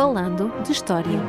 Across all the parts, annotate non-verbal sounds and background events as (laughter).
Falando de História.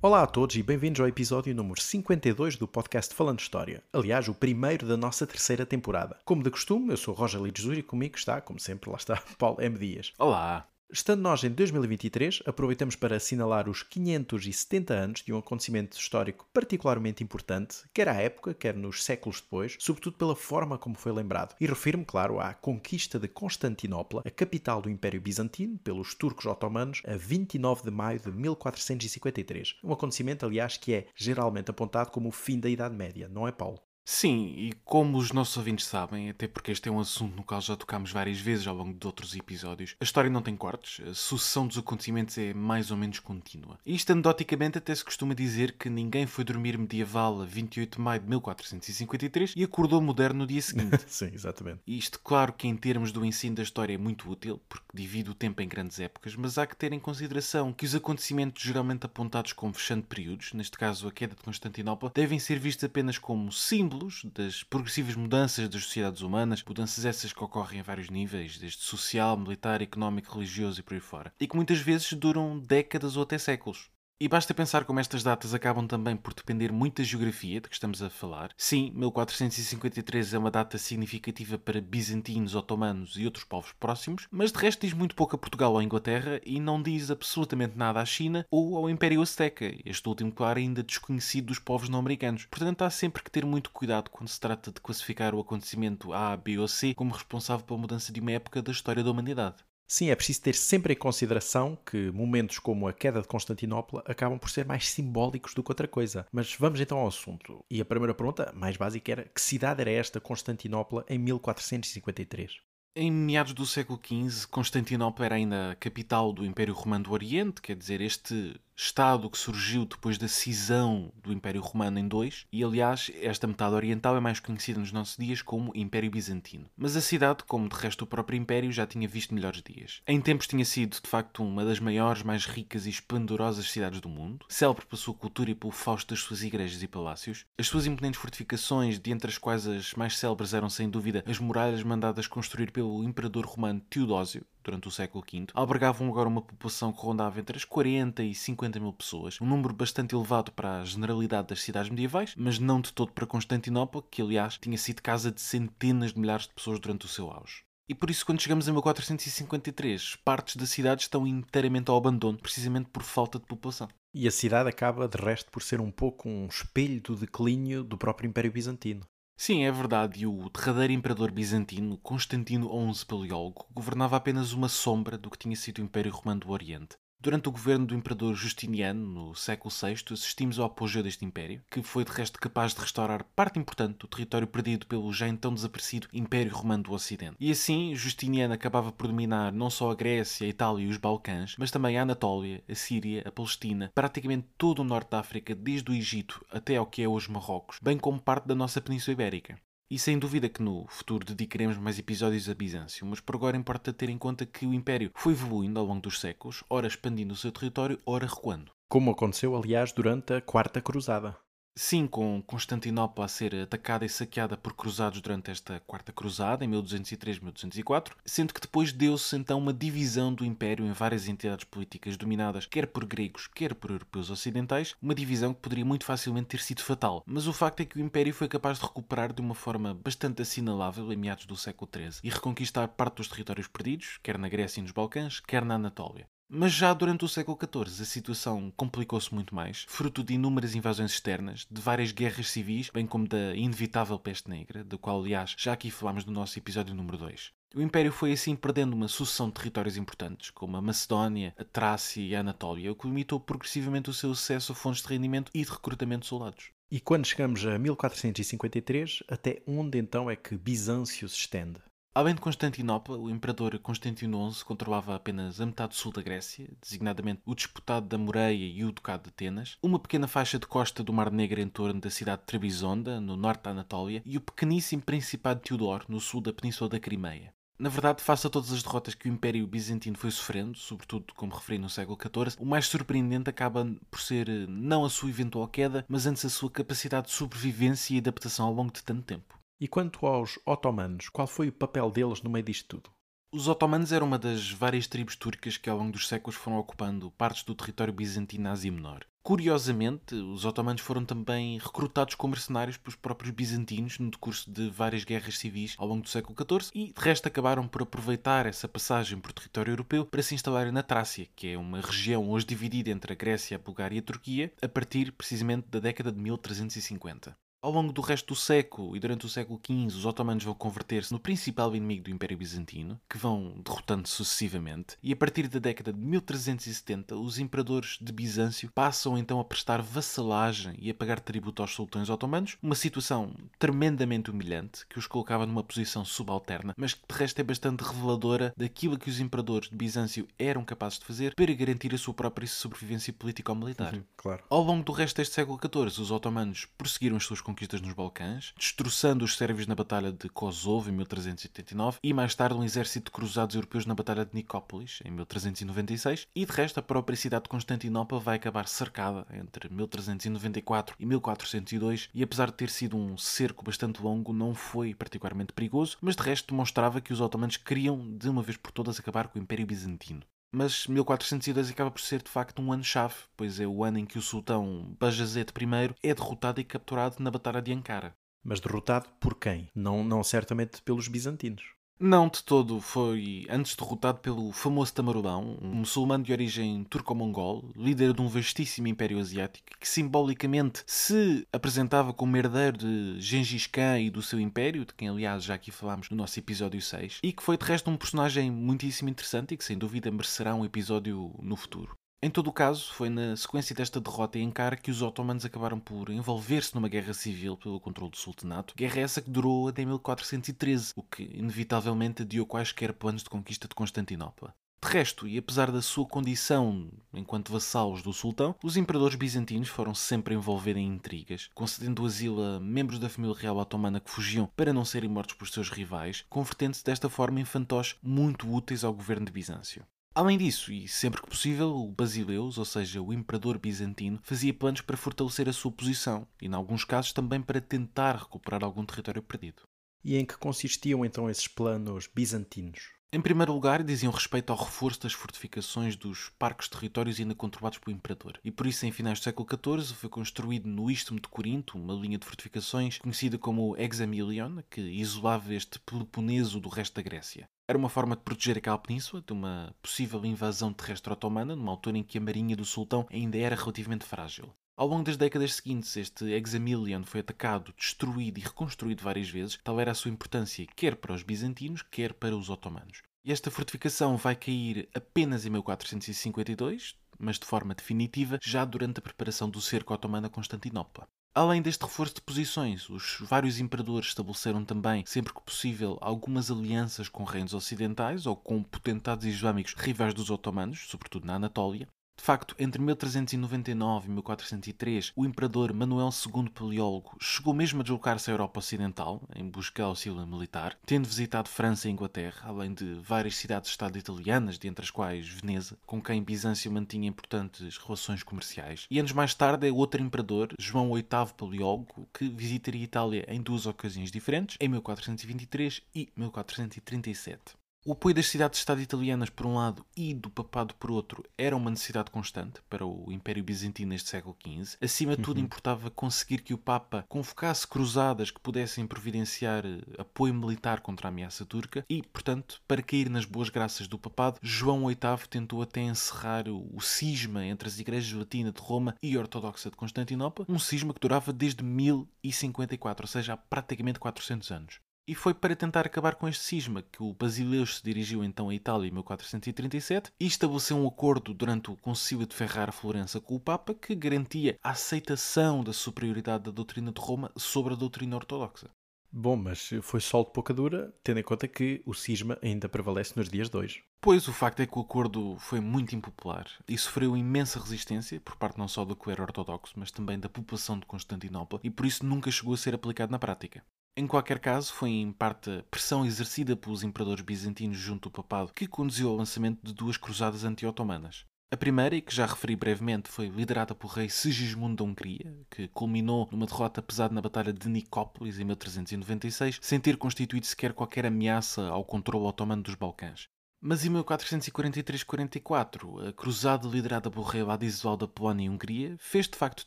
Olá a todos e bem-vindos ao episódio número 52 do podcast Falando de História. Aliás, o primeiro da nossa terceira temporada. Como de costume, eu sou Roger Lides e comigo está, como sempre, lá está, (laughs) Paulo M. Dias. Olá! Estando nós em 2023, aproveitamos para assinalar os 570 anos de um acontecimento histórico particularmente importante, quer à época, quer nos séculos depois, sobretudo pela forma como foi lembrado. E refiro-me, claro, à conquista de Constantinopla, a capital do Império Bizantino, pelos turcos otomanos, a 29 de maio de 1453. Um acontecimento, aliás, que é geralmente apontado como o fim da Idade Média, não é, Paulo? Sim, e como os nossos ouvintes sabem, até porque este é um assunto no qual já tocámos várias vezes ao longo de outros episódios, a história não tem cortes, a sucessão dos acontecimentos é mais ou menos contínua. E isto anedoticamente até se costuma dizer que ninguém foi dormir medieval a 28 de maio de 1453 e acordou moderno no dia seguinte. (laughs) Sim, exatamente. Isto, claro que em termos do ensino da história é muito útil, porque divide o tempo em grandes épocas, mas há que ter em consideração que os acontecimentos geralmente apontados como fechando períodos, neste caso a queda de Constantinopla, devem ser vistos apenas como símbolos das progressivas mudanças das sociedades humanas, mudanças essas que ocorrem a vários níveis, desde social, militar, económico, religioso e por aí fora, e que muitas vezes duram décadas ou até séculos. E basta pensar como estas datas acabam também por depender muito da geografia de que estamos a falar. Sim, 1453 é uma data significativa para bizantinos, otomanos e outros povos próximos, mas de resto diz muito pouco a Portugal ou a Inglaterra e não diz absolutamente nada à China ou ao Império Azteca, este último, claro, ainda desconhecido dos povos não americanos. Portanto, há sempre que ter muito cuidado quando se trata de classificar o acontecimento A, B ou C como responsável pela mudança de uma época da história da humanidade. Sim, é preciso ter sempre em consideração que momentos como a queda de Constantinopla acabam por ser mais simbólicos do que outra coisa. Mas vamos então ao assunto. E a primeira pergunta, mais básica, era: que cidade era esta Constantinopla em 1453? Em meados do século XV, Constantinopla era ainda a capital do Império Romano do Oriente, quer dizer, este Estado que surgiu depois da cisão do Império Romano em dois, e aliás, esta metade oriental é mais conhecida nos nossos dias como Império Bizantino. Mas a cidade, como de resto o próprio Império, já tinha visto melhores dias. Em tempos tinha sido, de facto, uma das maiores, mais ricas e esplendorosas cidades do mundo, célebre pela sua cultura e pelo fausto das suas igrejas e palácios. As suas imponentes fortificações, de entre as quais as mais célebres eram, sem dúvida, as muralhas mandadas construir pelo imperador romano Teodósio, durante o século V, albergavam agora uma população que rondava entre as 40 e 50 mil pessoas, um número bastante elevado para a generalidade das cidades medievais, mas não de todo para Constantinopla, que aliás tinha sido casa de centenas de milhares de pessoas durante o seu auge. E por isso, quando chegamos a 1453, partes da cidade estão inteiramente ao abandono, precisamente por falta de população. E a cidade acaba, de resto, por ser um pouco um espelho do declínio do próprio Império Bizantino. Sim, é verdade, e o derradeiro imperador bizantino, Constantino XI Paleólogo, governava apenas uma sombra do que tinha sido o Império Romano do Oriente. Durante o governo do imperador Justiniano, no século VI, assistimos ao apogeu deste império, que foi de resto capaz de restaurar parte importante do território perdido pelo já então desaparecido Império Romano do Ocidente. E assim, Justiniano acabava por dominar não só a Grécia, a Itália e os Balcãs, mas também a Anatólia, a Síria, a Palestina, praticamente todo o norte da África, desde o Egito até ao que é hoje Marrocos, bem como parte da nossa Península Ibérica. E sem dúvida que no futuro dedicaremos mais episódios a Bizâncio, mas por agora importa ter em conta que o Império foi evoluindo ao longo dos séculos, ora expandindo o seu território, ora recuando. Como aconteceu, aliás, durante a Quarta Cruzada. Sim, com Constantinopla a ser atacada e saqueada por cruzados durante esta Quarta Cruzada, em 1203-1204, sendo que depois deu-se então uma divisão do Império em várias entidades políticas dominadas quer por gregos, quer por europeus ocidentais, uma divisão que poderia muito facilmente ter sido fatal. Mas o facto é que o Império foi capaz de recuperar de uma forma bastante assinalável em meados do século XIII e reconquistar parte dos territórios perdidos, quer na Grécia e nos Balcãs, quer na Anatólia. Mas já durante o século XIV a situação complicou-se muito mais, fruto de inúmeras invasões externas, de várias guerras civis, bem como da inevitável peste negra, da qual, aliás, já aqui falámos no nosso episódio número 2. O Império foi assim perdendo uma sucessão de territórios importantes, como a Macedónia, a Trácia e a Anatólia, o que limitou progressivamente o seu acesso a fontes de rendimento e de recrutamento de soldados. E quando chegamos a 1453, até onde então é que Bizâncio se estende? Além de Constantinopla, o imperador Constantino XI controlava apenas a metade sul da Grécia, designadamente o Disputado da Moreia e o Ducado de Atenas, uma pequena faixa de costa do Mar Negro em torno da cidade de Trebisonda, no norte da Anatólia, e o pequeníssimo Principado de Teodoro, no sul da Península da Crimeia. Na verdade, face a todas as derrotas que o Império Bizantino foi sofrendo, sobretudo como referi no século XIV, o mais surpreendente acaba por ser eh, não a sua eventual queda, mas antes a sua capacidade de sobrevivência e adaptação ao longo de tanto tempo. E quanto aos otomanos, qual foi o papel deles no meio disto tudo? Os otomanos eram uma das várias tribos turcas que ao longo dos séculos foram ocupando partes do território bizantino na Ásia Menor. Curiosamente, os otomanos foram também recrutados como mercenários pelos próprios bizantinos no decurso de várias guerras civis ao longo do século XIV e, de resto, acabaram por aproveitar essa passagem por território europeu para se instalarem na Trácia, que é uma região hoje dividida entre a Grécia, a Bulgária e a Turquia, a partir precisamente da década de 1350. Ao longo do resto do século e durante o século XV, os otomanos vão converter-se no principal inimigo do Império Bizantino, que vão derrotando sucessivamente, e a partir da década de 1370, os imperadores de Bizâncio passam então a prestar vassalagem e a pagar tributo aos sultões otomanos, uma situação tremendamente humilhante, que os colocava numa posição subalterna, mas que de resto é bastante reveladora daquilo que os imperadores de Bizâncio eram capazes de fazer para garantir a sua própria sobrevivência político-militar. Uhum, claro. Ao longo do resto deste século XIV, os otomanos prosseguiram as suas conquistas nos Balcãs, destroçando os sérvios na Batalha de Kosovo em 1389 e mais tarde um exército de cruzados europeus na Batalha de Nicópolis em 1396 e de resto a própria cidade de Constantinopla vai acabar cercada entre 1394 e 1402 e apesar de ter sido um cerco bastante longo não foi particularmente perigoso, mas de resto demonstrava que os otomanos queriam de uma vez por todas acabar com o Império Bizantino. Mas 1402 acaba por ser de facto um ano-chave, pois é o ano em que o sultão Bajazet I é derrotado e capturado na Batalha de Ankara. Mas derrotado por quem? Não, não certamente pelos bizantinos. Não de todo, foi antes derrotado pelo famoso Tamarulão, um muçulmano de origem turco-mongol, líder de um vastíssimo império asiático, que simbolicamente se apresentava como herdeiro de Gengis Khan e do seu império, de quem aliás já aqui falámos no nosso episódio 6, e que foi de resto um personagem muitíssimo interessante e que sem dúvida merecerá um episódio no futuro. Em todo o caso, foi na sequência desta derrota em Ankara que os otomanos acabaram por envolver-se numa guerra civil pelo controle do sultanato, guerra essa que durou até 1413, o que inevitavelmente adiou quaisquer planos de conquista de Constantinopla. De resto, e apesar da sua condição enquanto vassalos do sultão, os imperadores bizantinos foram sempre envolver em intrigas, concedendo asilo a membros da família real otomana que fugiam para não serem mortos por seus rivais, convertendo-se desta forma em fantós muito úteis ao governo de Bizâncio. Além disso, e sempre que possível, o Basileus, ou seja, o imperador bizantino, fazia planos para fortalecer a sua posição e, em alguns casos, também para tentar recuperar algum território perdido. E em que consistiam então esses planos bizantinos? Em primeiro lugar, diziam respeito ao reforço das fortificações dos parques territórios ainda controlados pelo imperador. E por isso, em finais do século XIV, foi construído no Istmo de Corinto uma linha de fortificações conhecida como Examilion, que isolava este Peloponeso do resto da Grécia. Era uma forma de proteger aquela península de uma possível invasão terrestre otomana, numa altura em que a marinha do sultão ainda era relativamente frágil. Ao longo das décadas seguintes, este Examilion foi atacado, destruído e reconstruído várias vezes, tal era a sua importância quer para os bizantinos, quer para os otomanos. E esta fortificação vai cair apenas em 1452, mas de forma definitiva, já durante a preparação do cerco otomano a Constantinopla. Além deste reforço de posições, os vários imperadores estabeleceram também, sempre que possível, algumas alianças com reinos ocidentais ou com potentados islâmicos rivais dos otomanos, sobretudo na Anatólia, de facto, entre 1399 e 1403, o imperador Manuel II Paleólogo chegou mesmo a deslocar-se à Europa Ocidental, em busca de auxílio militar, tendo visitado França e Inglaterra, além de várias cidades-estado italianas, dentre as quais Veneza, com quem Bizâncio mantinha importantes relações comerciais. E anos mais tarde é outro imperador, João VIII Paleólogo, que visitaria Itália em duas ocasiões diferentes, em 1423 e 1437. O apoio das cidades-estado italianas, por um lado, e do papado, por outro, era uma necessidade constante para o Império Bizantino neste século XV. Acima de tudo, uhum. importava conseguir que o Papa convocasse cruzadas que pudessem providenciar eh, apoio militar contra a ameaça turca e, portanto, para cair nas boas graças do papado, João VIII tentou até encerrar o cisma entre as igrejas latina de Roma e ortodoxa de Constantinopla, um cisma que durava desde 1054, ou seja, há praticamente 400 anos. E foi para tentar acabar com este cisma que o Basileus se dirigiu então à Itália em 1437 e estabeleceu um acordo durante o Concílio de Ferrara-Florença com o Papa que garantia a aceitação da superioridade da doutrina de Roma sobre a doutrina ortodoxa. Bom, mas foi sol de pouca dura, tendo em conta que o cisma ainda prevalece nos dias de hoje. Pois o facto é que o acordo foi muito impopular e sofreu imensa resistência por parte não só do clero ortodoxo, mas também da população de Constantinopla e por isso nunca chegou a ser aplicado na prática. Em qualquer caso, foi em parte a pressão exercida pelos imperadores bizantinos junto ao papado que conduziu ao lançamento de duas cruzadas anti-otomanas. A primeira, e que já referi brevemente, foi liderada pelo rei Sigismundo da Hungria, que culminou numa derrota pesada na Batalha de Nicópolis em 1396, sem ter constituído sequer qualquer ameaça ao controle otomano dos Balcãs. Mas em 1443-44, a cruzada liderada pelo rei Ladislau da Polónia e Hungria fez de facto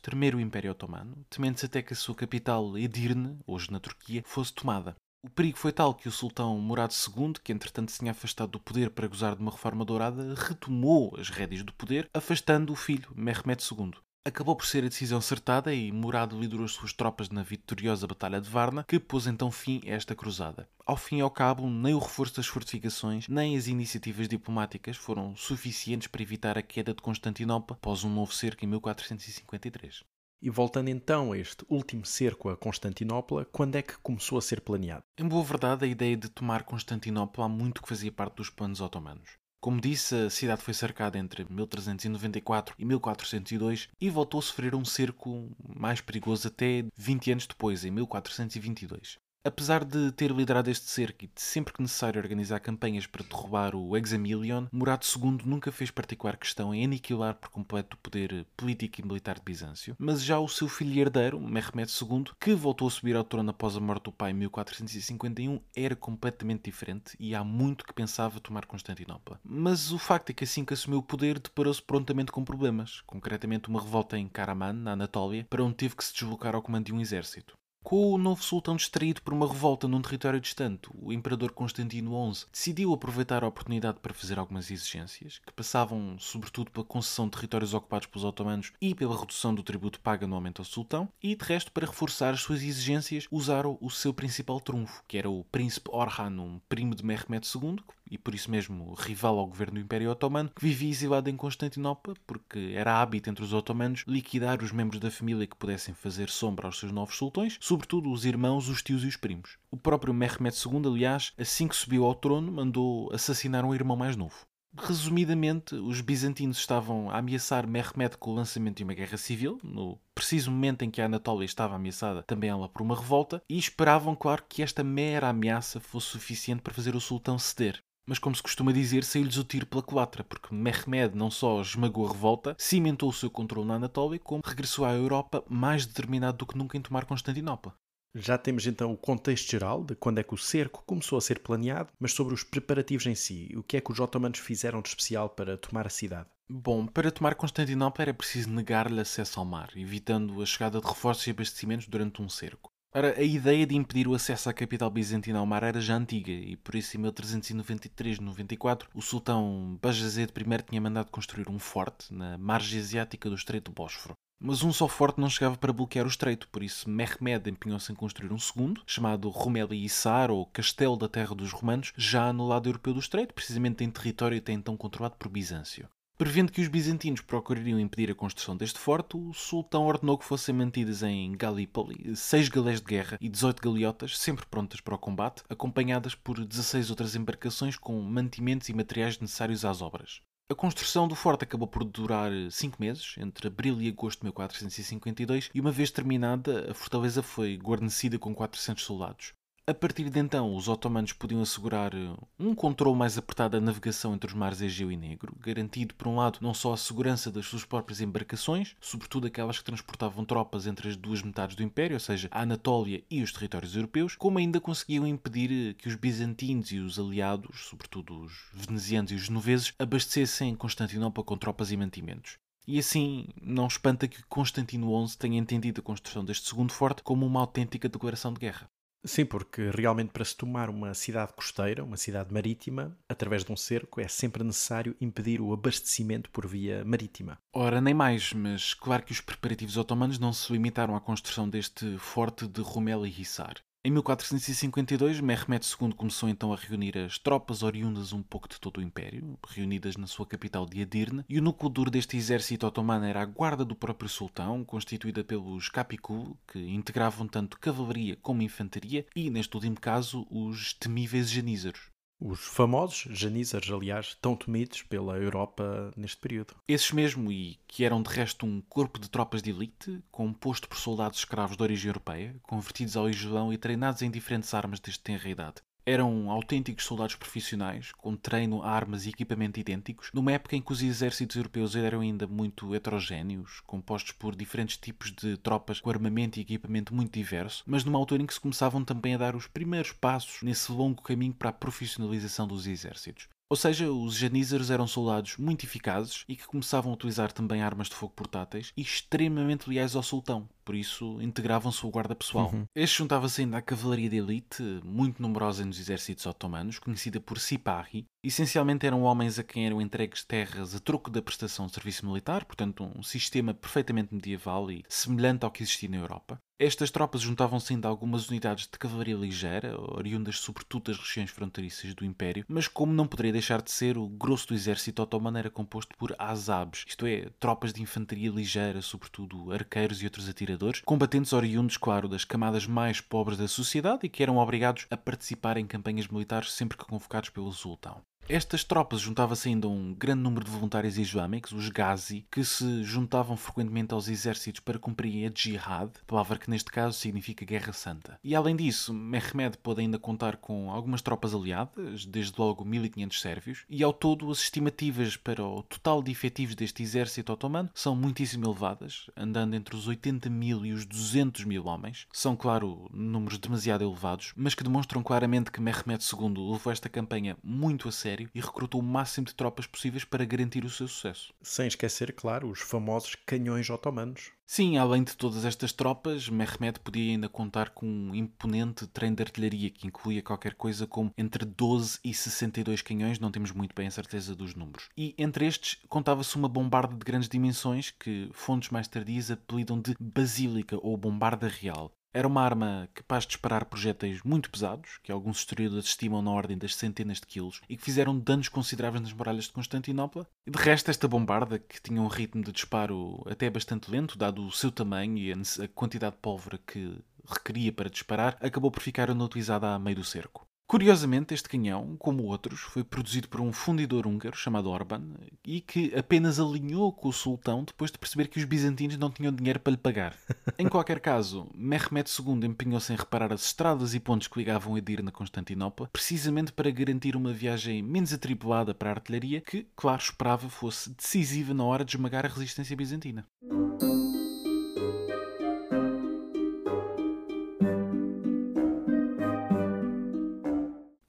tremer o Império Otomano, temendo-se até que a sua capital, Edirne, hoje na Turquia, fosse tomada. O perigo foi tal que o sultão Murad II, que entretanto se tinha afastado do poder para gozar de uma reforma dourada, retomou as rédeas do poder, afastando o filho, Mehmed II. Acabou por ser a decisão acertada e Murad liderou as suas tropas na vitoriosa Batalha de Varna, que pôs então fim a esta cruzada. Ao fim e ao cabo, nem o reforço das fortificações, nem as iniciativas diplomáticas foram suficientes para evitar a queda de Constantinopla após um novo cerco em 1453. E voltando então a este último cerco a Constantinopla, quando é que começou a ser planeado? Em boa verdade, a ideia de tomar Constantinopla há muito que fazia parte dos planos otomanos. Como disse, a cidade foi cercada entre 1394 e 1402 e voltou a sofrer um cerco mais perigoso até 20 anos depois, em 1422. Apesar de ter liderado este cerco e de sempre que necessário organizar campanhas para derrubar o Examilion, Murad II nunca fez particular questão em aniquilar por completo o poder político e militar de Bizâncio, mas já o seu filho herdeiro, Mehmed II, que voltou a subir ao trono após a morte do pai em 1451, era completamente diferente e há muito que pensava tomar Constantinopla. Mas o facto é que assim que assumiu o poder deparou-se prontamente com problemas, concretamente uma revolta em Karaman, na Anatólia, para onde teve que se deslocar ao comando de um exército. Com o novo sultão distraído por uma revolta num território distante, o imperador Constantino XI decidiu aproveitar a oportunidade para fazer algumas exigências, que passavam sobretudo pela concessão de territórios ocupados pelos otomanos e pela redução do tributo pago anualmente ao sultão, e de resto, para reforçar as suas exigências, usaram o seu principal trunfo, que era o príncipe Orhan, um primo de Mehmed II, e por isso mesmo rival ao governo do Império Otomano, que vivia exilado em Constantinopla, porque era hábito entre os otomanos liquidar os membros da família que pudessem fazer sombra aos seus novos sultões, sobretudo os irmãos, os tios e os primos. O próprio Mehmed II, aliás, assim que subiu ao trono, mandou assassinar um irmão mais novo. Resumidamente, os bizantinos estavam a ameaçar Mehmed com o lançamento de uma guerra civil, no preciso momento em que a Anatólia estava ameaçada também ela por uma revolta, e esperavam, claro, que esta mera ameaça fosse suficiente para fazer o sultão ceder. Mas, como se costuma dizer, saiu-lhes o tiro pela culatra, porque Mehmed não só esmagou a revolta, cimentou o seu controle na Anatólia, como regressou à Europa mais determinado do que nunca em tomar Constantinopla. Já temos então o contexto geral de quando é que o cerco começou a ser planeado, mas sobre os preparativos em si, o que é que os otomanos fizeram de especial para tomar a cidade? Bom, para tomar Constantinopla era preciso negar-lhe acesso ao mar, evitando a chegada de reforços e abastecimentos durante um cerco. Ora, a ideia de impedir o acesso à capital bizantina ao mar era já antiga e por isso em 1393-94 o sultão Bajazet I tinha mandado construir um forte na margem asiática do Estreito do Bósforo. Mas um só forte não chegava para bloquear o estreito, por isso Mehmed empenhou-se em construir um segundo, chamado Rumeli Issar, ou Castelo da Terra dos Romanos, já no lado europeu do estreito, precisamente em território até então controlado por Bizâncio. Prevendo que os bizantinos procurariam impedir a construção deste forte, o sultão ordenou que fossem mantidas em Galípoli seis galés de guerra e 18 galiotas, sempre prontas para o combate, acompanhadas por 16 outras embarcações com mantimentos e materiais necessários às obras. A construção do forte acabou por durar cinco meses, entre abril e agosto de 1452, e uma vez terminada, a fortaleza foi guarnecida com 400 soldados. A partir de então, os otomanos podiam assegurar eh, um controle mais apertado da navegação entre os mares Egeu e Negro, garantido, por um lado, não só a segurança das suas próprias embarcações, sobretudo aquelas que transportavam tropas entre as duas metades do Império, ou seja, a Anatólia e os territórios europeus, como ainda conseguiam impedir eh, que os bizantinos e os aliados, sobretudo os venezianos e os genoveses, abastecessem Constantinopla com tropas e mantimentos. E assim, não espanta que Constantino XI tenha entendido a construção deste segundo forte como uma autêntica declaração de guerra. Sim, porque realmente para se tomar uma cidade costeira, uma cidade marítima, através de um cerco, é sempre necessário impedir o abastecimento por via marítima. Ora, nem mais, mas claro que os preparativos otomanos não se limitaram à construção deste forte de Rumeli e Hissar. Em 1452, Mehmed II começou então a reunir as tropas oriundas um pouco de todo o Império, reunidas na sua capital de Edirne, e o núcleo duro deste exército otomano era a guarda do próprio sultão, constituída pelos Capicul, que integravam tanto cavalaria como infantaria, e, neste último caso, os temíveis janízaros. Os famosos janízares, aliás, tão temidos pela Europa neste período. Esses mesmo, e que eram de resto um corpo de tropas de elite, composto por soldados escravos de origem europeia, convertidos ao Islão e treinados em diferentes armas desde tenra idade. Eram autênticos soldados profissionais, com treino, armas e equipamento idênticos, numa época em que os exércitos europeus eram ainda muito heterogéneos, compostos por diferentes tipos de tropas com armamento e equipamento muito diverso, mas numa altura em que se começavam também a dar os primeiros passos nesse longo caminho para a profissionalização dos exércitos. Ou seja, os janízaros eram soldados muito eficazes e que começavam a utilizar também armas de fogo portáteis e extremamente leais ao sultão, por isso integravam-se o guarda pessoal. Uhum. Este juntava-se ainda à cavalaria de elite, muito numerosa nos exércitos otomanos, conhecida por Sipahi. Essencialmente eram homens a quem eram entregues terras a troco da prestação de serviço militar, portanto um sistema perfeitamente medieval e semelhante ao que existia na Europa. Estas tropas juntavam-se ainda a algumas unidades de cavalaria ligeira, oriundas sobretudo das regiões fronteiriças do Império, mas como não poderia deixar de ser, o grosso do exército otomano era composto por azabes, isto é, tropas de infantaria ligeira, sobretudo arqueiros e outros atiradores, combatentes oriundos, claro, das camadas mais pobres da sociedade e que eram obrigados a participar em campanhas militares sempre que convocados pelo sultão. Estas tropas juntava-se ainda um grande número de voluntários islâmicos, os Ghazi, que se juntavam frequentemente aos exércitos para cumprirem a Jihad, palavra que neste caso significa Guerra Santa. E além disso, Mehmed pôde ainda contar com algumas tropas aliadas, desde logo 1500 sérvios, e ao todo as estimativas para o total de efetivos deste exército otomano são muitíssimo elevadas, andando entre os 80 mil e os 200 mil homens. São, claro, números demasiado elevados, mas que demonstram claramente que Mehmed II levou esta campanha muito a sério sério e recrutou o máximo de tropas possíveis para garantir o seu sucesso. Sem esquecer, claro, os famosos canhões otomanos. Sim, além de todas estas tropas, Mehmed podia ainda contar com um imponente trem de artilharia que incluía qualquer coisa como entre 12 e 62 canhões, não temos muito bem a certeza dos números. E entre estes contava-se uma bombarda de grandes dimensões que fontes mais tardias apelidam de Basílica ou Bombarda Real. Era uma arma capaz de disparar projéteis muito pesados, que alguns historiadores estimam na ordem das centenas de quilos, e que fizeram danos consideráveis nas muralhas de Constantinopla. E de resto, esta bombarda, que tinha um ritmo de disparo até bastante lento, dado o seu tamanho e a quantidade de pólvora que requeria para disparar, acabou por ficar inutilizada a meio do cerco. Curiosamente, este canhão, como outros, foi produzido por um fundidor húngaro chamado Orban e que apenas alinhou com o sultão depois de perceber que os bizantinos não tinham dinheiro para lhe pagar. (laughs) em qualquer caso, Mehmed II empenhou-se em reparar as estradas e pontes que ligavam Edir na Constantinopla, precisamente para garantir uma viagem menos atribulada para a artilharia que, claro, esperava fosse decisiva na hora de esmagar a resistência bizantina.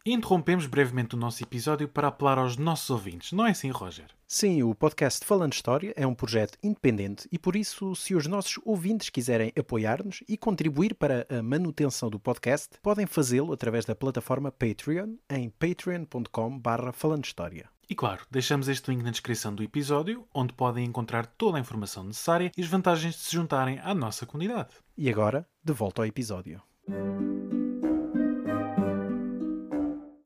Interrompemos brevemente o nosso episódio para apelar aos nossos ouvintes, não é assim, Roger? Sim, o podcast Falando História é um projeto independente e por isso, se os nossos ouvintes quiserem apoiar-nos e contribuir para a manutenção do podcast, podem fazê-lo através da plataforma Patreon em patreon.com.br falandohistória. E claro, deixamos este link na descrição do episódio, onde podem encontrar toda a informação necessária e as vantagens de se juntarem à nossa comunidade. E agora, de volta ao episódio.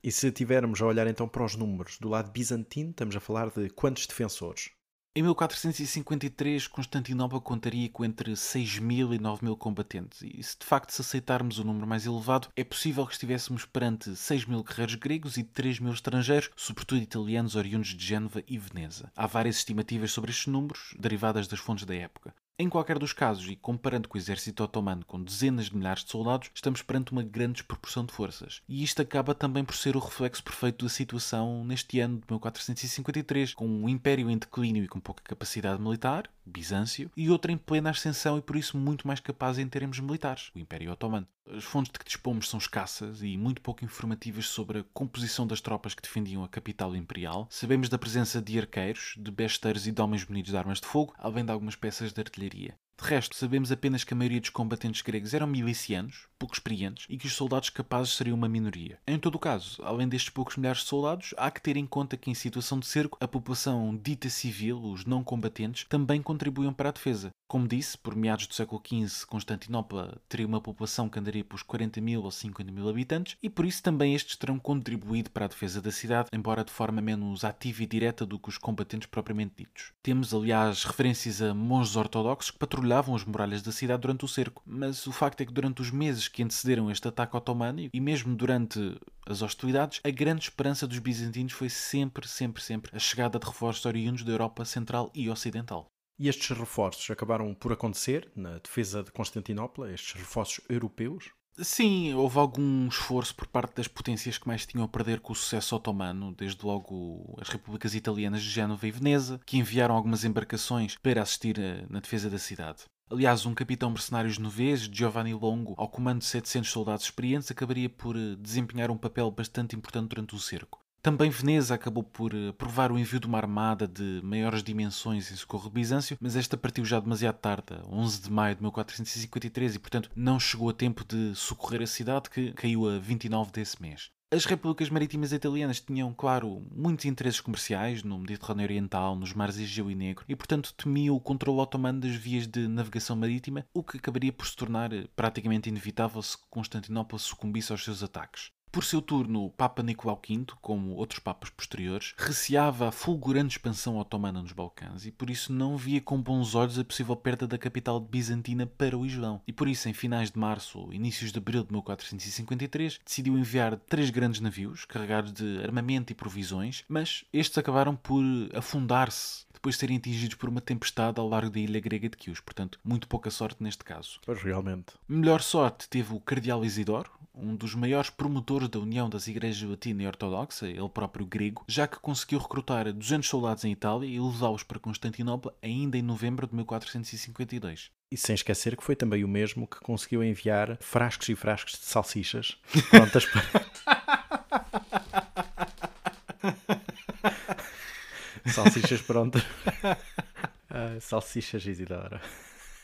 E se tivermos a olhar então para os números do lado bizantino, estamos a falar de quantos defensores? Em 1453, Constantinopla contaria com entre 6 mil e 9 mil combatentes, e se de facto se aceitarmos o número mais elevado, é possível que estivéssemos perante 6 mil guerreiros gregos e 3 mil estrangeiros, sobretudo italianos oriundos de Génova e Veneza. Há várias estimativas sobre estes números, derivadas das fontes da época. Em qualquer dos casos, e comparando com o exército otomano com dezenas de milhares de soldados, estamos perante uma grande desproporção de forças. E isto acaba também por ser o reflexo perfeito da situação neste ano de 1453, com um império em declínio e com pouca capacidade militar, Bizâncio, e outro em plena ascensão e por isso muito mais capaz em termos militares, o Império Otomano. As fontes de que dispomos são escassas e muito pouco informativas sobre a composição das tropas que defendiam a capital imperial. Sabemos da presença de arqueiros, de besteiros e de homens munidos de armas de fogo, além de algumas peças de artilharia. De resto, sabemos apenas que a maioria dos combatentes gregos eram milicianos, pouco experientes, e que os soldados capazes seriam uma minoria. Em todo o caso, além destes poucos milhares de soldados, há que ter em conta que em situação de cerco, a população dita civil, os não combatentes, também contribuíam para a defesa. Como disse, por meados do século XV, Constantinopla teria uma população que andaria pelos 40 mil ou 50 mil habitantes, e por isso também estes terão contribuído para a defesa da cidade, embora de forma menos ativa e direta do que os combatentes propriamente ditos. Temos, aliás, referências a monges ortodoxos que patrulhavam patrulhavam as muralhas da cidade durante o cerco. Mas o facto é que durante os meses que antecederam este ataque otomano e mesmo durante as hostilidades, a grande esperança dos bizantinos foi sempre, sempre, sempre a chegada de reforços oriundos da Europa Central e Ocidental. E estes reforços acabaram por acontecer na defesa de Constantinopla, estes reforços europeus? Sim, houve algum esforço por parte das potências que mais tinham a perder com o sucesso otomano, desde logo as repúblicas italianas de Génova e Veneza, que enviaram algumas embarcações para assistir eh, na defesa da cidade. Aliás, um capitão mercenário genovês, Giovanni Longo, ao comando de 700 soldados experientes, acabaria por eh, desempenhar um papel bastante importante durante o cerco. Também Veneza acabou por aprovar eh, o envio de uma armada de maiores dimensões em socorro de Bizâncio, mas esta partiu já demasiado tarde, 11 de maio de 1453, e portanto não chegou a tempo de socorrer a cidade, que caiu a 29 desse mês. As repúblicas marítimas italianas tinham, claro, muitos interesses comerciais no Mediterrâneo Oriental, nos mares Egeu e Negro, e portanto temiam o controle otomano das vias de navegação marítima, o que acabaria por se tornar eh, praticamente inevitável se Constantinopla sucumbisse aos seus ataques. Por seu turno, o Papa Nicolau V, como outros papas posteriores, receava a fulgurante expansão otomana nos Balcãs e por isso não via com bons olhos a possível perda da capital bizantina para o Islão. E por isso, em finais de março ou inícios de abril de 1453, decidiu enviar três grandes navios carregados de armamento e provisões, mas estes acabaram por afundar-se depois de serem atingidos por uma tempestade ao largo da ilha grega de Chios. Portanto, muito pouca sorte neste caso. Pois realmente. Melhor sorte teve o Cardeal Isidoro, um dos maiores promotores da união das igrejas latina e ortodoxa, ele próprio grego, já que conseguiu recrutar 200 soldados em Itália e levá-los para Constantinopla ainda em novembro de 1452. E sem esquecer que foi também o mesmo que conseguiu enviar frascos e frascos de salsichas (laughs) prontas para. (laughs) salsichas prontas. Uh, (laughs) salsichas Isidora.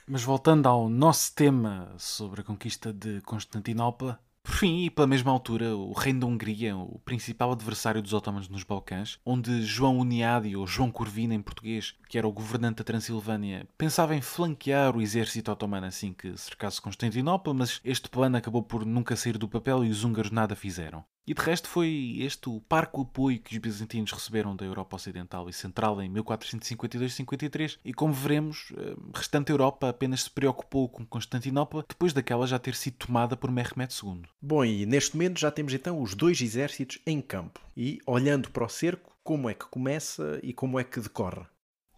Mas voltando ao nosso tema sobre a conquista de Constantinopla, por fim, e pela mesma altura, o reino da Hungria, o principal adversário dos otomanos nos Balcãs, onde João Uniadi, ou João Corvina em português, que era o governante da Transilvânia, pensava em flanquear o exército otomano assim que cercasse Constantinopla, mas este plano acabou por nunca sair do papel e os húngaros nada fizeram. E de resto foi este o parco apoio que os bizantinos receberam da Europa Ocidental e Central em 1452-53 e como veremos, a eh, restante Europa apenas se preocupou com Constantinopla depois daquela já ter sido tomada por Mehmed II. Bom, e neste momento já temos então os dois exércitos em campo e olhando para o cerco, como é que começa e como é que decorre.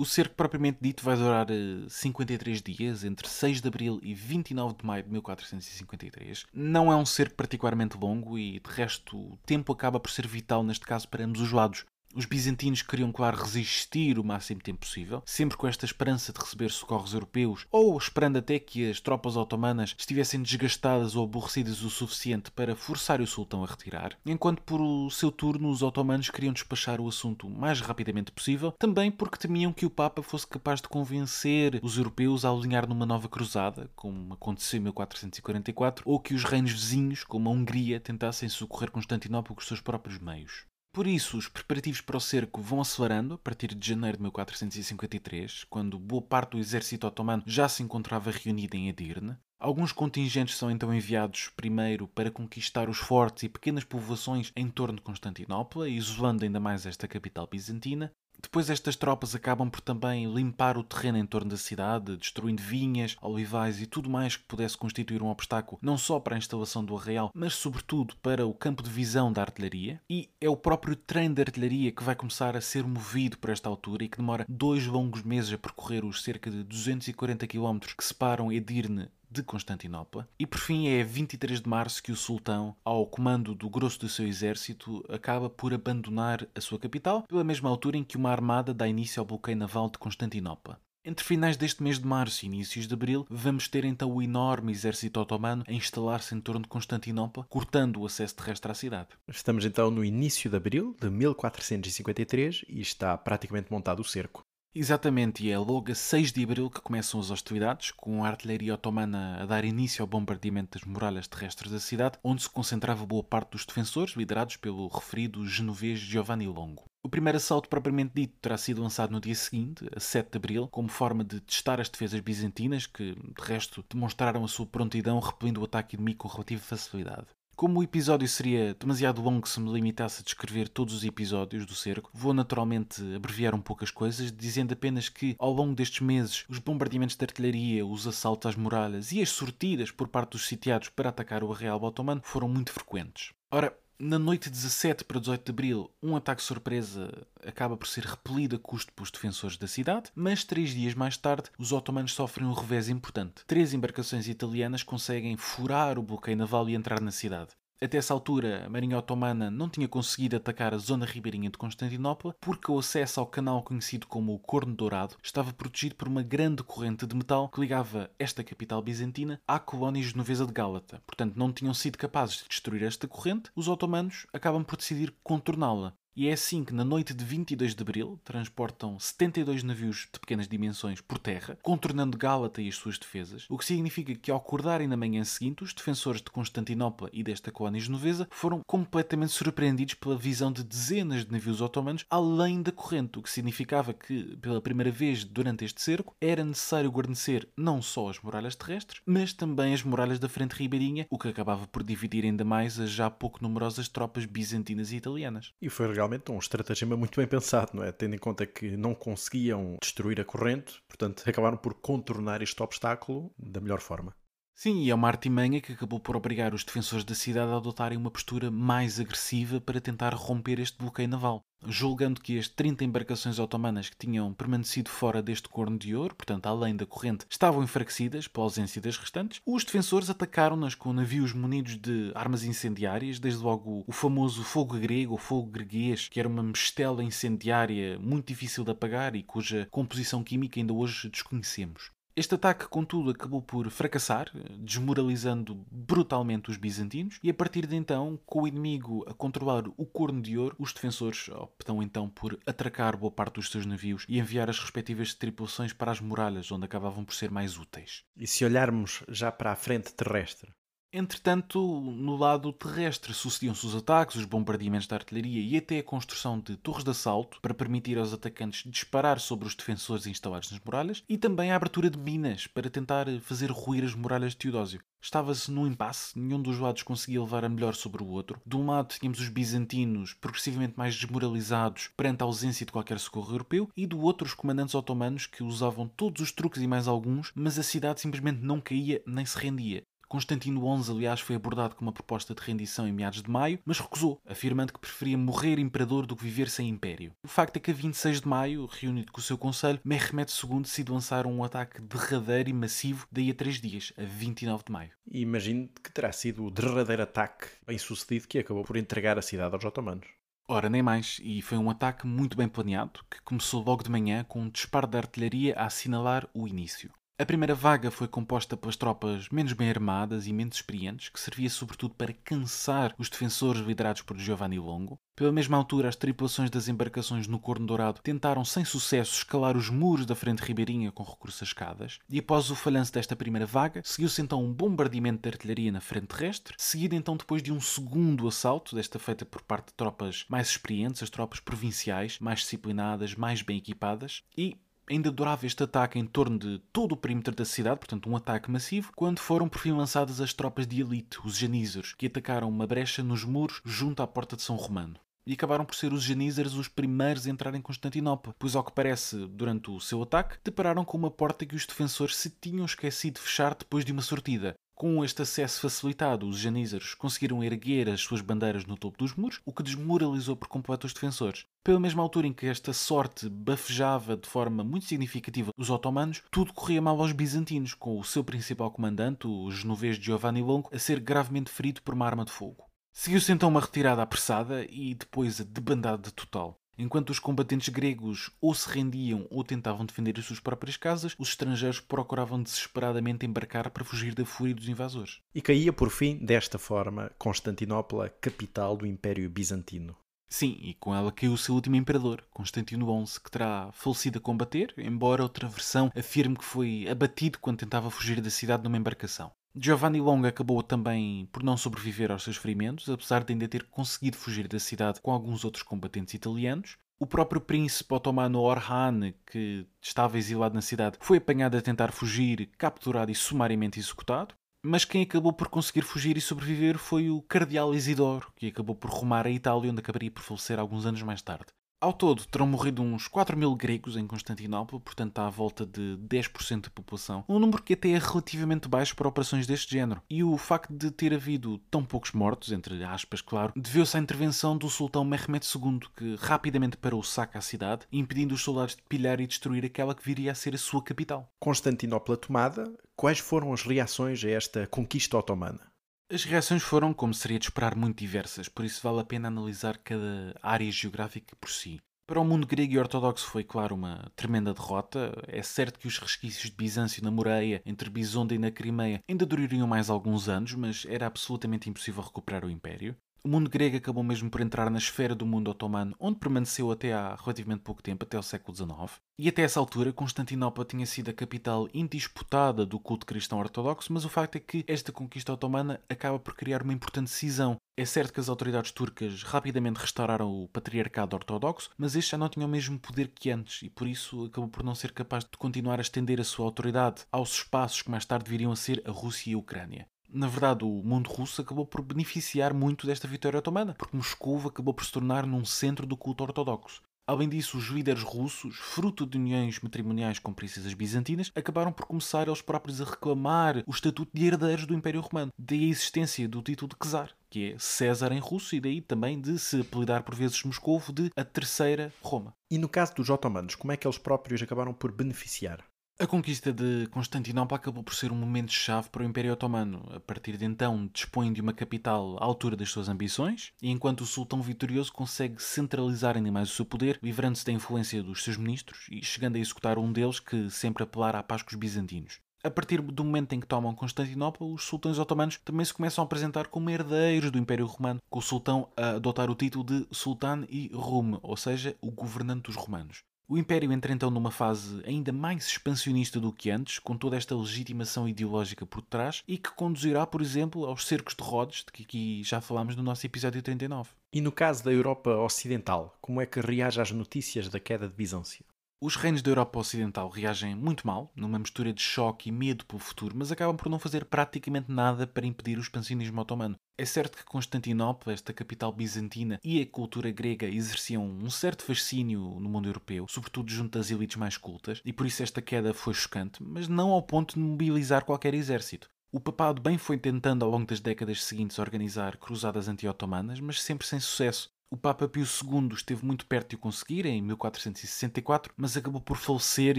O cerco propriamente dito vai durar 53 eh, dias, entre 6 de abril e 29 de maio de 1453. Não é um cerco particularmente longo e, de resto, o tempo acaba por ser vital neste caso para ambos os lados. Os bizantinos queriam, claro, resistir o máximo tempo possível, sempre com esta esperança de receber socorros europeus, ou esperando até que as tropas otomanas estivessem desgastadas ou aborrecidas o suficiente para forçar o sultão a retirar, enquanto por seu turno os otomanos queriam despachar o assunto o mais rapidamente possível, também porque temiam que o Papa fosse capaz de convencer os europeus a alinhar numa nova cruzada, como aconteceu em 1444, ou que os reinos vizinhos, como a Hungria, tentassem socorrer Constantinopla com os seus próprios meios. Por isso, os preparativos para o cerco vão acelerando a partir de janeiro de 1453, quando boa parte do exército otomano já se encontrava reunido em Edirne. Alguns contingentes são então enviados primeiro para conquistar os fortes e pequenas povoações em torno de Constantinopla, isolando ainda mais esta capital bizantina. Depois estas tropas acabam por também limpar o terreno em torno da cidade, destruindo vinhas, olivais e tudo mais que pudesse constituir um obstáculo não só para a instalação do arraial, mas sobretudo para o campo de visão da artilharia. E é o próprio trem de artilharia que vai começar a ser movido por esta altura e que demora dois longos meses a percorrer os cerca de 240 km que separam Edirne de Constantinopla. E por fim é 23 de março que o sultão, ao comando do grosso do seu exército, acaba por abandonar a sua capital, pela mesma altura em que uma armada dá início ao bloqueio naval de Constantinopla. Entre finais deste mês de março e inícios de abril, vamos ter então o enorme exército otomano a instalar-se em torno de Constantinopla, cortando o acesso terrestre à cidade. Estamos então no início de abril de 1453 e está praticamente montado o cerco. Exatamente, e é logo a 6 de abril que começam as hostilidades, com a artilharia otomana a dar início ao bombardeamento das muralhas terrestres da cidade, onde se concentrava boa parte dos defensores, liderados pelo referido genovês Giovanni Longo. O primeiro assalto propriamente dito terá sido lançado no dia seguinte, a 7 de abril, como forma de testar as defesas bizantinas, que, de resto, demonstraram a sua prontidão repelindo o ataque inimigo com relativa facilidade. Como o episódio seria demasiado longo se me limitasse a descrever todos os episódios do cerco, vou naturalmente abreviar um pouco as coisas, dizendo apenas que, ao longo destes meses, os bombardeamentos de artilharia, os assaltos às muralhas e as sortidas por parte dos sitiados para atacar o arreal otomano foram muito frequentes. Ora, Na noite de 17 para 18 de abril, um ataque surpresa acaba por ser repelido a custo pelos defensores da cidade, mas três dias mais tarde, os otomanos sofrem um revés importante. Três embarcações italianas conseguem furar o bloqueio naval e entrar na cidade. Até essa altura, a Marinha Otomana não tinha conseguido atacar a zona ribeirinha de Constantinopla porque o acesso ao canal conhecido como o Corno Dourado estava protegido por uma grande corrente de metal que ligava esta capital bizantina à colónia genovesa de Gálata. Portanto, não tinham sido capazes de destruir esta corrente, os otomanos acabam por decidir contorná-la. E é assim que, na noite de 22 de abril, transportam 72 navios de pequenas dimensões por terra, contornando Gálata e as suas defesas, o que significa que, ao acordarem na manhã seguinte, os defensores de Constantinopla e desta colónia genovesa foram completamente surpreendidos pela visão de dezenas de navios otomanos além da corrente, o que significava que, pela primeira vez durante este cerco, era necessário guarnecer não só as muralhas terrestres, mas também as muralhas da frente ribeirinha, o que acabava por dividir ainda mais as já pouco numerosas tropas bizantinas e italianas. E foi realmente um estratagema muito bem pensado, não é? Tendo em conta que não conseguiam destruir a corrente, portanto acabaram por contornar este obstáculo da melhor forma. Sim, e é uma artimanha que acabou por obrigar os defensores da cidade a adotarem uma postura mais agressiva para tentar romper este bloqueio naval. Julgando que as 30 embarcações otomanas que tinham permanecido fora deste corno de ouro, portanto além da corrente, estavam enfraquecidas pela ausência das restantes, os defensores atacaram-nas com navios munidos de armas incendiárias, desde logo o famoso fogo grego ou fogo greguês, que era uma mistela incendiária muito difícil de apagar e cuja composição química ainda hoje desconhecemos. Este ataque, contudo, acabou por fracassar, desmoralizando brutalmente os bizantinos, e a partir de então, com o inimigo a controlar o Corno de Ouro, os defensores optam então por atracar boa parte dos seus navios e enviar as respectivas tripulações para as muralhas, onde acabavam por ser mais úteis. E se olharmos já para a frente terrestre, Entretanto, no lado terrestre sucediam-se os ataques, os bombardeamentos da artilharia e até a construção de torres de assalto para permitir aos atacantes disparar sobre os defensores instalados nas muralhas e também a abertura de minas para tentar fazer ruir as muralhas de Teodósio. Estava-se num impasse, nenhum dos lados conseguia levar a melhor sobre o outro. De um lado tínhamos os bizantinos, progressivamente mais desmoralizados perante a ausência de qualquer socorro europeu, e do outro os comandantes otomanos que usavam todos os truques e mais alguns, mas a cidade simplesmente não caía nem se rendia. Constantino XI, aliás, foi abordado com uma proposta de rendição em meados de maio, mas recusou, afirmando que preferia morrer imperador do que viver sem império. O facto é que a 26 de maio, reunido com o seu conselho, Mehmed II decide lançar um ataque derradeiro e massivo daí a três dias, a 29 de maio. E imagino que terá sido o derradeiro ataque bem sucedido que acabou por entregar a cidade aos otomanos. Ora, nem mais, e foi um ataque muito bem planeado, que começou logo de manhã com um disparo de artilharia a assinalar o início. A primeira vaga foi composta pelas tropas menos bem armadas e menos experientes, que servia sobretudo para cansar os defensores liderados por Giovanni Longo. Pela mesma altura, as tripulações das embarcações no Corno Dourado tentaram sem sucesso escalar os muros da frente ribeirinha com recurso a escadas, e após o falhanço desta primeira vaga, seguiu-se então um bombardeamento de artilharia na frente terrestre, seguido então depois de um segundo assalto, desta feita por parte de tropas mais experientes, as tropas provinciais, mais disciplinadas, mais bem equipadas, e ainda durava este ataque em torno de todo o perímetro da cidade, portanto um ataque massivo, quando foram por fim lançadas as tropas de elite, os janízaros, que atacaram uma brecha nos muros junto à porta de São Romano e acabaram por ser os janízaros os primeiros a entrar em Constantinopla, pois ao que parece, durante o seu ataque, depararam com uma porta que os defensores se tinham esquecido de fechar depois de uma sortida. Com este acesso facilitado, os janízaros conseguiram erguer as suas bandeiras no topo dos muros, o que desmoralizou por completo os defensores. Pela mesma altura em que esta sorte bafejava de forma muito significativa os otomanos, tudo corria mal aos bizantinos, com o seu principal comandante, o genovês Giovanni Longo, a ser gravemente ferido por uma arma de fogo. Seguiu-se então uma retirada apressada e depois a debandada total. Enquanto os combatentes gregos ou se rendiam ou tentavam defender as suas próprias casas, os estrangeiros procuravam desesperadamente embarcar para fugir da fúria dos invasores. E caía por fim, desta forma, Constantinopla, capital do Império Bizantino. Sim, e com ela caiu o seu último imperador, Constantino XI, que terá falecido a combater, embora outra versão afirme que foi abatido quando tentava fugir da cidade numa embarcação. Giovanni Long acabou também por não sobreviver aos seus ferimentos, apesar de ainda ter conseguido fugir da cidade com alguns outros combatentes italianos. O próprio príncipe otomano Orhan, que estava exilado na cidade, foi apanhado a tentar fugir, capturado e sumariamente executado. Mas quem acabou por conseguir fugir e sobreviver foi o cardeal Isidoro, que acabou por rumar à Itália, onde acabaria por falecer alguns anos mais tarde. Ao todo, terão morrido uns 4 mil gregos em Constantinopla, portanto à volta de 10% da população, um número que até é relativamente baixo para operações deste género. E o facto de ter havido tão poucos mortos, entre aspas, claro, deveu-se à intervenção do sultão Mehmed II, que rapidamente parou o saque à cidade, impedindo os soldados de pilhar e destruir aquela que viria a ser a sua capital. Constantinopla tomada, quais foram as reações a esta conquista otomana? As reações foram, como seria de esperar, muito diversas, por isso vale a pena analisar cada área geográfica por si. Para o mundo grego e ortodoxo foi, claro, uma tremenda derrota. É certo que os resquícios de Bizâncio na Moreia, entre Bisonda e na Crimeia, ainda durariam mais alguns anos, mas era absolutamente impossível recuperar o Império. O mundo grego acabou mesmo por entrar na esfera do mundo otomano, onde permaneceu até há relativamente pouco tempo, até o século XIX. E até essa altura, Constantinopla tinha sido a capital indisputada do culto cristão ortodoxo, mas o facto é que esta conquista otomana acaba por criar uma importante cisão. É certo que as autoridades turcas rapidamente restauraram o patriarcado ortodoxo, mas este já não tinha o mesmo poder que antes e por isso acabou por não ser capaz de continuar a estender a sua autoridade aos espaços que mais tarde viriam a ser a Rússia e a Ucrânia. Na verdade, o mundo russo acabou por beneficiar muito desta vitória otomana, porque Moscou acabou por se tornar num centro do culto ortodoxo. Além disso, os líderes russos, fruto de uniões matrimoniais com princesas bizantinas, acabaram por começar eles próprios a reclamar o estatuto de herdeiros do Império Romano. Daí a existência do título de czar, que é César em russo, e daí também de se apelidar por vezes Moscovo de a Terceira Roma. E no caso dos otomanos, como é que eles próprios acabaram por beneficiar? A conquista de Constantinopla acabou por ser um momento-chave para o Império Otomano. A partir de então, dispõe de uma capital à altura das suas ambições, e enquanto o sultão vitorioso consegue centralizar ainda mais o seu poder, livrando-se da influência dos seus ministros e chegando a executar um deles que sempre apelara à paz com os bizantinos. A partir do momento em que tomam Constantinopla, os sultões otomanos também se começam a apresentar como herdeiros do Império Romano, com o sultão a adotar o título de Sultan e Rum, ou seja, o governante dos romanos. O Império entra então numa fase ainda mais expansionista do que antes, com toda esta legitimação ideológica por trás e que conduzirá, por exemplo, aos cercos de Rhodes, de que aqui já falámos no nosso episódio 39. E no caso da Europa Ocidental, como é que reage às notícias da queda de Bizâncio? Os reinos da Europa Ocidental reagem muito mal, numa mistura de choque e medo pelo futuro, mas acabam por não fazer praticamente nada para impedir o expansionismo otomano. É certo que Constantinopla, esta capital bizantina, e a cultura grega exerciam um certo fascínio no mundo europeu, sobretudo junto às elites mais cultas, e por isso esta queda foi chocante, mas não ao ponto de mobilizar qualquer exército. O papado bem foi tentando ao longo das décadas seguintes organizar cruzadas anti-otomanas, mas sempre sem sucesso. O Papa Pio II esteve muito perto de o conseguir, em 1464, mas acabou por falecer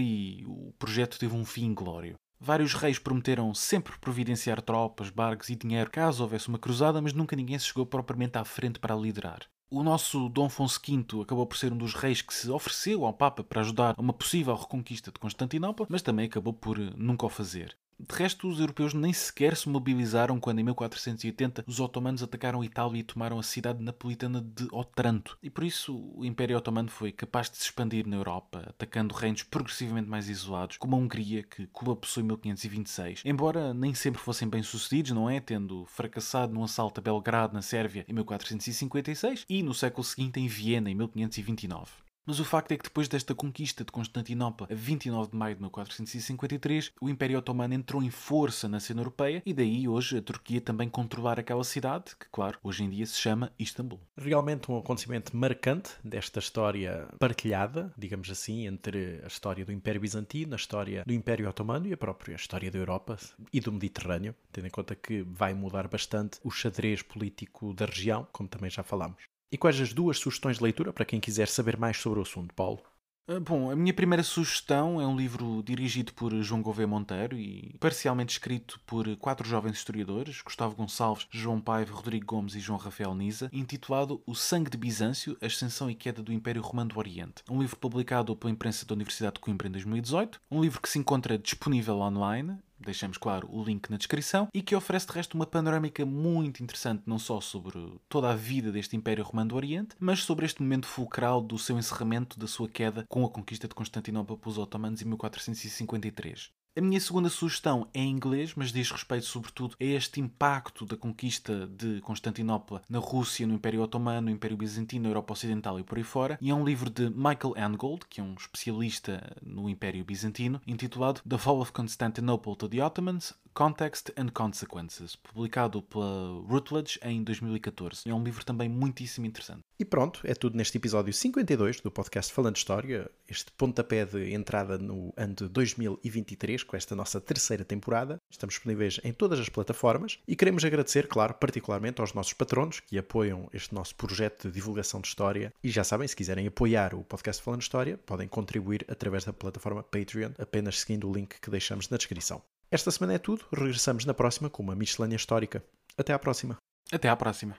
e o projeto teve um fim inglório. Vários reis prometeram sempre providenciar tropas, barcos e dinheiro caso houvesse uma cruzada, mas nunca ninguém se chegou propriamente à frente para liderar. O nosso Dom Afonso V acabou por ser um dos reis que se ofereceu ao Papa para ajudar a uma possível reconquista de Constantinopla, mas também acabou por nunca o fazer. De resto, os europeus nem sequer se mobilizaram quando, em 1480, os otomanos atacaram Itália e tomaram a cidade napolitana de Otranto. E por isso, o Império Otomano foi capaz de se expandir na Europa, atacando reinos progressivamente mais isolados, como a Hungria, que colapsou em 1526. Embora nem sempre fossem bem-sucedidos, não é? Tendo fracassado num assalto a Belgrado, na Sérvia, em 1456, e no século seguinte em Viena, em 1529. Mas o facto é que depois desta conquista de Constantinopla, a 29 de maio de 1453, o Império Otomano entrou em força na cena europeia e daí hoje a Turquia também controlar aquela cidade, que claro, hoje em dia se chama Istambul. Realmente um acontecimento marcante desta história partilhada, digamos assim, entre a história do Império Bizantino, a história do Império Otomano e a própria história da Europa e do Mediterrâneo, tendo em conta que vai mudar bastante o xadrez político da região, como também já falámos. E quais as duas sugestões de leitura para quem quiser saber mais sobre o assunto, Paulo? Ah, bom, a minha primeira sugestão é um livro dirigido por João Gouveia Monteiro e parcialmente escrito por quatro jovens historiadores, Gustavo Gonçalves, João Paiva, Rodrigo Gomes e João Rafael Nisa, intitulado O Sangue de Bizâncio, Ascensão e Queda do Império Romano do Oriente. Um livro publicado pela imprensa da Universidade de Coimbra em 2018, um livro que se encontra disponível online deixamos claro o link na descrição, e que oferece de resto uma panorâmica muito interessante não só sobre toda a vida deste Império Romano do Oriente, mas sobre este momento fulcral do seu encerramento, da sua queda com a conquista de Constantinopla pelos otomanos em 1453. A minha segunda sugestão é em inglês, mas diz respeito sobretudo a este impacto da conquista de Constantinopla na Rússia, no Império Otomano, no Império Bizantino, na Europa Ocidental e por aí fora. E é um livro de Michael Angold, que é um especialista no Império Bizantino, intitulado The Fall of Constantinople to the Ottomans: Context and Consequences, publicado pela Routledge em 2014. É um livro também muitíssimo interessante. E pronto, é tudo neste episódio 52 do podcast Falando História, este pontapé de entrada no ano de 2023, com esta nossa terceira temporada. Estamos disponíveis em todas as plataformas e queremos agradecer, claro, particularmente aos nossos patronos que apoiam este nosso projeto de divulgação de história. E já sabem, se quiserem apoiar o podcast Falando História, podem contribuir através da plataforma Patreon, apenas seguindo o link que deixamos na descrição. Esta semana é tudo, regressamos na próxima com uma miscelânea histórica. Até à próxima. Até à próxima.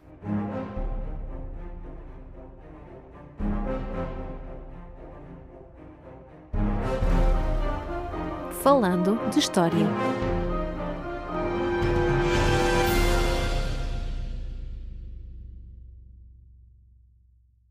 Falando de História.